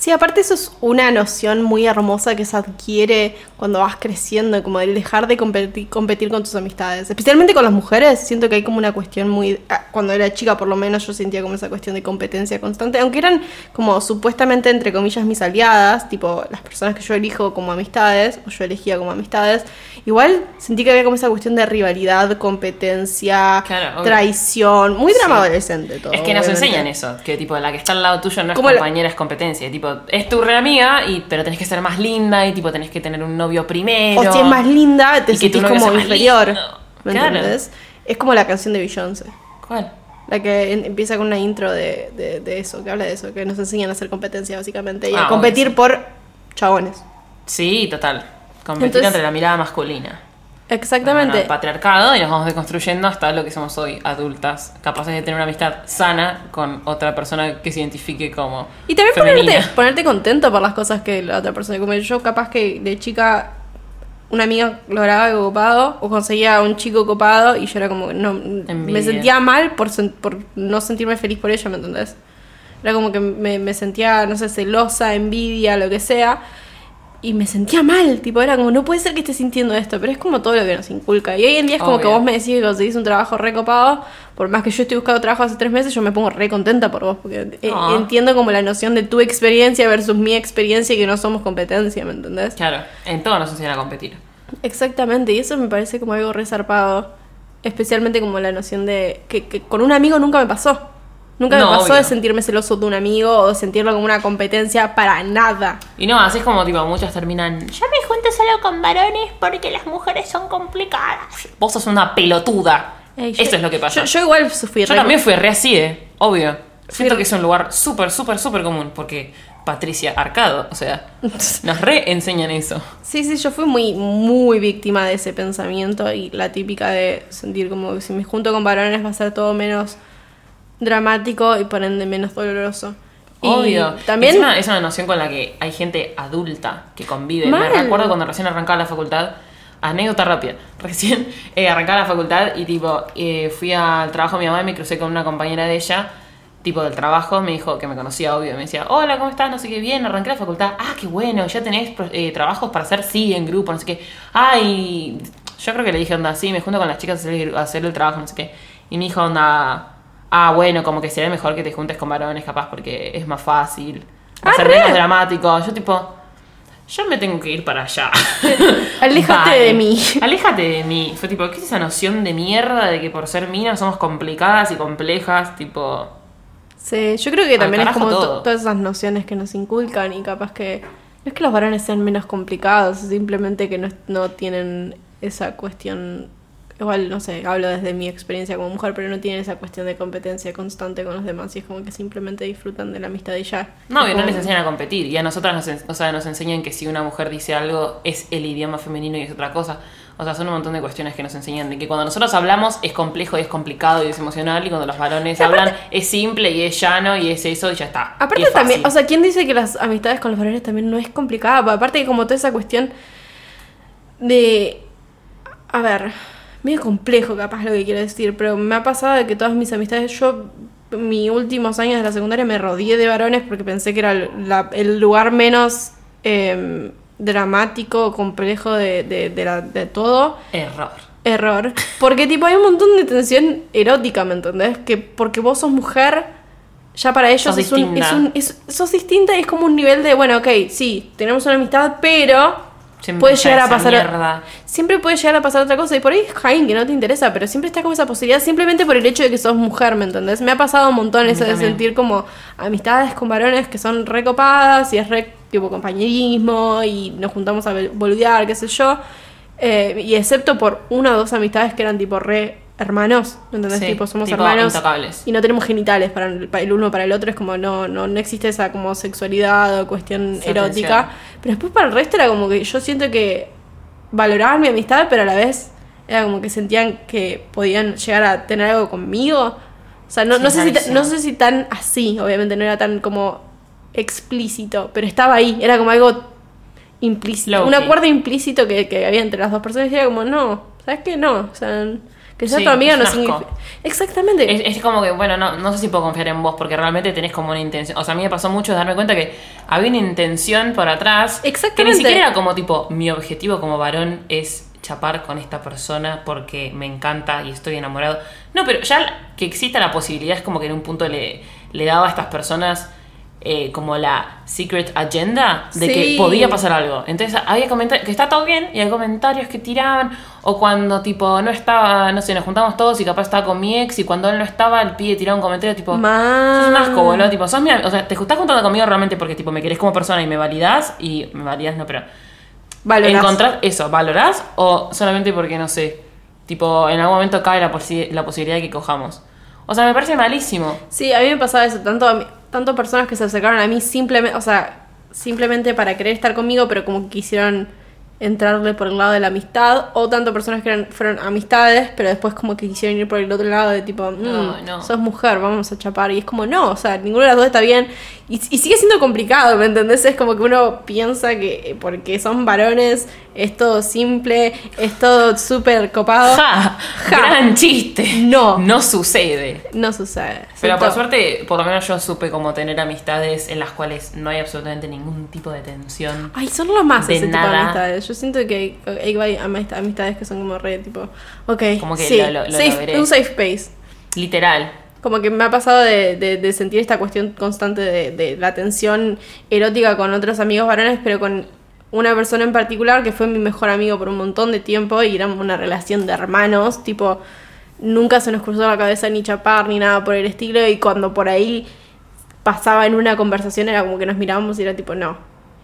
Sí, aparte eso es una noción muy hermosa que se adquiere cuando vas creciendo, como el dejar de competir, competir con tus amistades. Especialmente con las mujeres, siento que hay como una cuestión muy... ah, Cuando era chica por lo menos yo sentía como esa cuestión de competencia constante, aunque eran como supuestamente entre comillas mis aliadas, tipo las personas que yo elijo como amistades, o yo elegía como amistades, igual sentí que había como esa cuestión de rivalidad, competencia, Claro, traición, muy drama adolescente todo. es que nos obviamente. enseñan eso, que tipo la que está al lado tuyo no es Como la- compañera, es competencia. Tipo, es tu re amiga, y, pero tenés que ser más linda y tipo tenés que tener un novio primero. O si es más linda, te Y que tu sentís como inferior. ¿Me Claro. entendés? Es como la canción de Beyoncé. ¿Cuál? La que empieza con una intro de, de- de eso, que habla de eso, que nos enseñan a hacer competencia básicamente y Ah, a competir por chabones. Sí, total. Competir Entonces- entre la mirada masculina. Exactamente. El patriarcado y nos vamos deconstruyendo hasta lo que somos hoy, adultas, capaces de tener una amistad sana con otra persona que se identifique como Y también femenina. ponerte, ponerte contento por las cosas que la otra persona. Como yo, capaz que de chica, una amiga lograba algo copado, o conseguía a un chico copado, y yo era como, no, me Envidia. sentía mal por, sen- por no sentirme feliz por ella, ¿me entendés? Era como que me, me sentía, no sé, celosa, envidia, lo que sea. Y me sentía mal, tipo, era como, no puede ser que esté sintiendo esto, pero es como todo lo que nos inculca. Y hoy en día es como que vos me decís que conseguís un trabajo recopado, por más que yo estoy buscando trabajo hace tres meses, yo me pongo re contenta por vos, porque eh, Ah. entiendo como la noción de tu experiencia versus mi experiencia y que no somos competencia, ¿me entendés? Claro, en todo nos enseñan a competir. Exactamente, y eso me parece como algo resarpado, especialmente como la noción de que, que con un amigo nunca me pasó. Nunca No, me pasó obvio. de sentirme celoso de un amigo o de sentirlo como una competencia para nada. Y no, así es como tipo muchas terminan, yo me junto solo con varones porque las mujeres son complicadas. Vos sos una pelotuda. Ey, yo- Eso es lo que pasa. Yo, Yo, yo igual fui re- también fui re así, eh, obvio. Siento que es un lugar súper, súper, súper común porque Patricia Arcado, o sea, nos re enseñan eso. Sí, sí, yo fui muy, muy víctima de ese pensamiento y la típica de sentir como que si me junto con varones va a ser todo menos dramático y por ende menos doloroso. Y Obvio. también Encima es una noción con la que hay gente adulta que convive. Mal. Me recuerdo cuando recién arrancaba la facultad. Anécdota rápida. Recién eh, arrancaba la facultad y tipo eh, fui al trabajo de mi mamá y me crucé con una compañera de ella, tipo del trabajo, me dijo que me conocía, obvio, me decía, hola, ¿cómo estás? No sé qué, bien, arranqué la facultad. Ah, qué bueno, ya tenés eh, trabajos para hacer, sí, en grupo, no sé qué. Ay, yo creo que le dije, onda, sí, me junto con las chicas a hacer, a hacer el trabajo, no sé qué. Y me dijo, onda, ah, bueno, como que sería mejor que te juntes con varones, capaz, porque es más fácil. Va a Ah, ser ¿re? menos dramático. Yo, tipo, yo me tengo que ir para allá. Aléjate Bye. de mí. Aléjate de mí. Fue tipo, ¿qué es esa noción de mierda de que por ser minas somos complicadas y complejas? Tipo, Sí, yo creo que también es como todo. todas esas nociones que nos inculcan y capaz que no es que los varones sean menos complicados, simplemente que no, no tienen esa cuestión, igual no sé, hablo desde mi experiencia como mujer, pero no tienen esa cuestión de competencia constante con los demás y es como que simplemente disfrutan de la amistad y ya. no, que no les enseñan a competir. Y a nosotras nos, o sea, nos enseñan que si una mujer dice algo es el idioma femenino y es otra cosa. O sea, son un montón de cuestiones que nos enseñan de que cuando nosotros hablamos es complejo y es complicado y es emocional y cuando los varones hablan es simple y es llano y es eso y ya está. Aparte es también, o sea, ¿quién dice que las amistades con los varones también no es complicada? Aparte que como toda esa cuestión de... A ver, medio complejo capaz lo que quiero decir, pero me ha pasado de que todas mis amistades, yo mis últimos años de la secundaria me rodeé de varones porque pensé que era la- el lugar menos eh, dramático, complejo de, de- de la- de todo Error. error. Porque, tipo, hay un montón de tensión erótica, ¿me entendés? Que porque vos sos mujer, ya para ellos Sos es un, es un- es- sos distinta y es como un nivel de, bueno, ok, sí, tenemos una amistad, pero Siempre puede llegar a pasar. mierda. Siempre puede llegar a pasar otra cosa. Y por ahí es Jaime que no te interesa, pero siempre está como esa posibilidad, simplemente por el hecho de que sos mujer, ¿me entendés? Me ha pasado un montón eso de sentir como amistades con varones que son recopadas y es re tipo compañerismo y nos juntamos a boludear, qué sé yo. Eh, y excepto por una o dos amistades que eran tipo re hermanos, ¿me entendés? Sí, tipo, somos tipo hermanos intocables. y no tenemos genitales para el, para el uno para el otro, es como no, no, no existe esa como sexualidad o cuestión Esa erótica. Pero después para el resto era como que yo siento que valoraban mi amistad, pero a la vez era como que sentían que podían llegar a tener algo conmigo. O sea, no, no, sé, si, no sé si tan así, obviamente no era tan como explícito, pero estaba ahí, era como algo implícito, un acuerdo implícito que, que había entre las dos personas y era como, no, ¿sabes qué? No, o sea, que sea Sí, tu amiga es no significa... Exactamente. Es, es como que, bueno, no, no sé si puedo confiar en vos porque realmente tenés como una intención. O sea, a mí me pasó mucho de darme cuenta que había una intención por atrás. Que Exactamente. ni siquiera era como tipo, mi objetivo como varón es chapar con esta persona porque me encanta y estoy enamorado. No, pero ya que exista la posibilidad es como que en un punto le, le daba a estas personas eh, como la secret agenda de Sí. que podía pasar algo. Entonces había comentarios, que está todo bien, y hay comentarios que tiraban, o cuando tipo no estaba, no sé, nos juntamos todos y capaz estaba con mi ex, y cuando él no estaba, el pibe tiraba un comentario tipo, Ma- sos un asco, boludo, tipo, sos mi o sea, te estás juntando conmigo realmente porque tipo me querés como persona y me validás, y me validás no, pero Valorás. encontrás eso, valorás o solamente porque no sé, tipo en algún momento cae la, posi- la posibilidad de que cojamos. O sea, me parece malísimo. Sí, a mí me pasaba eso, tanto, a mí- tanto personas que se acercaron a mí simplemente, o sea, simplemente para querer estar conmigo, pero como que quisieron entrarle por el lado de la amistad, o tanto personas que eran, fueron amistades, pero después como que quisieron ir por el otro lado de tipo, mm, No, no. sos mujer, vamos a chapar, y es como, no, o sea, ninguna de las dos está bien, y, y sigue siendo complicado, ¿me entendés? Es como que uno piensa que eh, porque son varones es todo simple, es todo súper copado. ¡Ja! Ja. Gran chiste. No. No sucede. No sucede. Pero por suerte, por lo menos yo supe como tener amistades en las cuales no hay absolutamente ningún tipo de tensión. Ay, son lo más de ese tipo de nada. amistades. Yo siento que hay, hay amist- amistades que son como re tipo, ok, Como que sí, lo- lo- lo safe- logré. un safe space. Literal. Como que me ha pasado de, de- de sentir esta cuestión constante de, de la tensión erótica con otros amigos varones, pero con una persona en particular que fue mi mejor amigo por un montón de tiempo y era una relación de hermanos, tipo, nunca se nos cruzó la cabeza ni chapar ni nada por el estilo y cuando por ahí pasaba en una conversación era como que nos mirábamos y era tipo, no,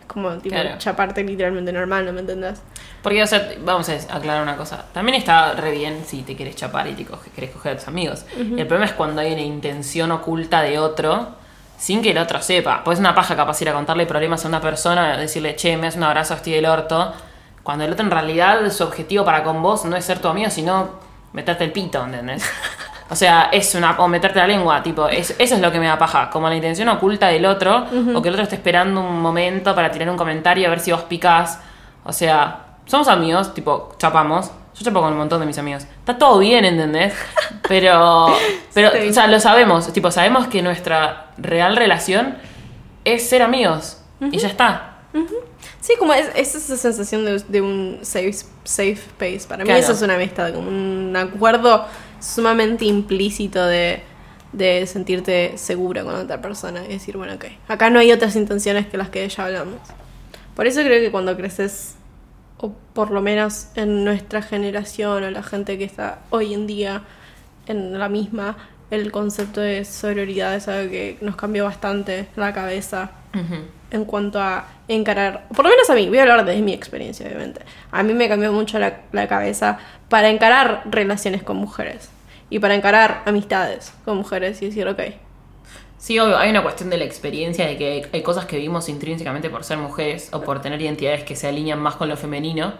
como tipo Claro. chaparte literalmente normal, ¿no me entendés? Porque, o sea, vamos a aclarar una cosa. También está re bien si te quieres chapar y te coge- querés coger a tus amigos. El problema es cuando hay una intención oculta de otro sin que el otro sepa. Pues es una paja capaz ir a contarle problemas a una persona, decirle, che, me das un abrazo, estoy del orto. Cuando el otro en realidad su objetivo para con vos no es ser tu amigo, sino meterte el pito, ¿entendés? O sea, es una. o meterte la lengua, tipo, es- eso es lo que me da paja. Como la intención oculta del otro, o que el otro esté esperando un momento para tirar un comentario a ver si vos picás. O sea, somos amigos, tipo, chapamos. Yo chapo con un montón de mis amigos. Está todo bien, ¿entendés? Pero, pero, Sí. o sea, lo sabemos. Tipo, sabemos que nuestra real relación es ser amigos. Y ya está. Sí, como es, es esa sensación de, de un safe, safe space. Para mí Claro. eso es una amistad, como un acuerdo sumamente implícito de, de sentirte segura con otra persona y decir, bueno, ok, acá no hay otras intenciones que las que ya hablamos. Por eso creo que cuando creces, o por lo menos en nuestra generación o la gente que está hoy en día en la misma, el concepto de sororidad es algo que nos cambió bastante la cabeza. En cuanto a encarar, por lo menos a mí, voy a hablar desde mi experiencia, obviamente. A mí me cambió mucho la, la cabeza para encarar relaciones con mujeres y para encarar amistades con mujeres y decir, ok, Sí, obvio, hay una cuestión de la experiencia de que hay, hay cosas que vimos intrínsecamente por ser mujeres o por tener identidades que se alinean más con lo femenino.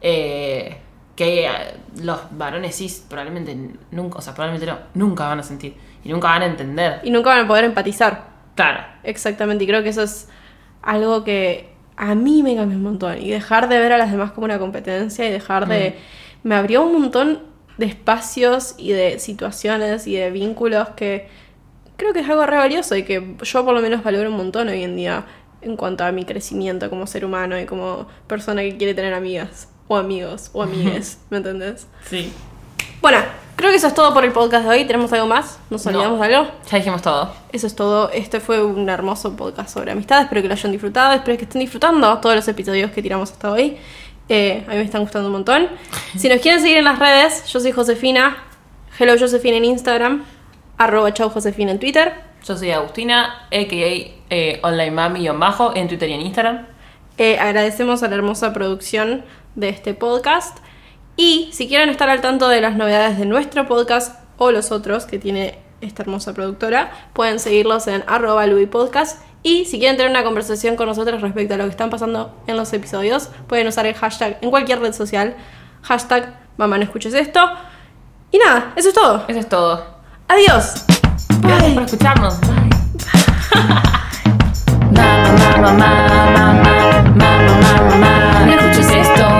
eh, que eh, los varones cis probablemente nunca, o sea, probablemente no, nunca van a sentir y nunca van a entender. y nunca van a poder empatizar. Claro, Exactamente, y creo que eso es algo que a mí me cambió un montón. Y dejar de ver a las demás como una competencia y dejar de... Me abrió un montón de espacios y de situaciones y de vínculos que creo que es algo re valioso y que yo por lo menos valoro un montón hoy en día en cuanto a mi crecimiento como ser humano y como persona que quiere tener amigas o amigos o amigues, ¿me entendés? sí. Bueno, creo que eso es todo por el podcast de hoy. ¿Tenemos algo más? ¿Nos No. olvidamos de algo? Ya dijimos todo. Eso es todo. Este fue un hermoso podcast sobre amistad. Espero que lo hayan disfrutado. Espero que estén disfrutando todos los episodios que tiramos hasta hoy. Eh, a mí me están gustando un montón. Si nos quieren seguir en las redes, yo soy Josefina. Hello Josefina en Instagram. Arroba chau Josefina en Twitter. Yo soy Agustina, a.k.a. eh, online mami-bajo en Twitter y en Instagram. Eh, agradecemos a la hermosa producción de este podcast. Y si quieren estar al tanto de las novedades de nuestro podcast o los otros que tiene esta hermosa productora, pueden seguirlos en arroba Podcast. Y si quieren tener una conversación con nosotros respecto a lo que están pasando en los episodios, pueden usar el hashtag en cualquier red social. Hashtag mamá no escuches esto. Y nada, eso es todo. Eso es todo. Adiós. Gracias Bye. por escucharnos. Bye. Mamá, mamá, mamá, mamá, mamá, mamá.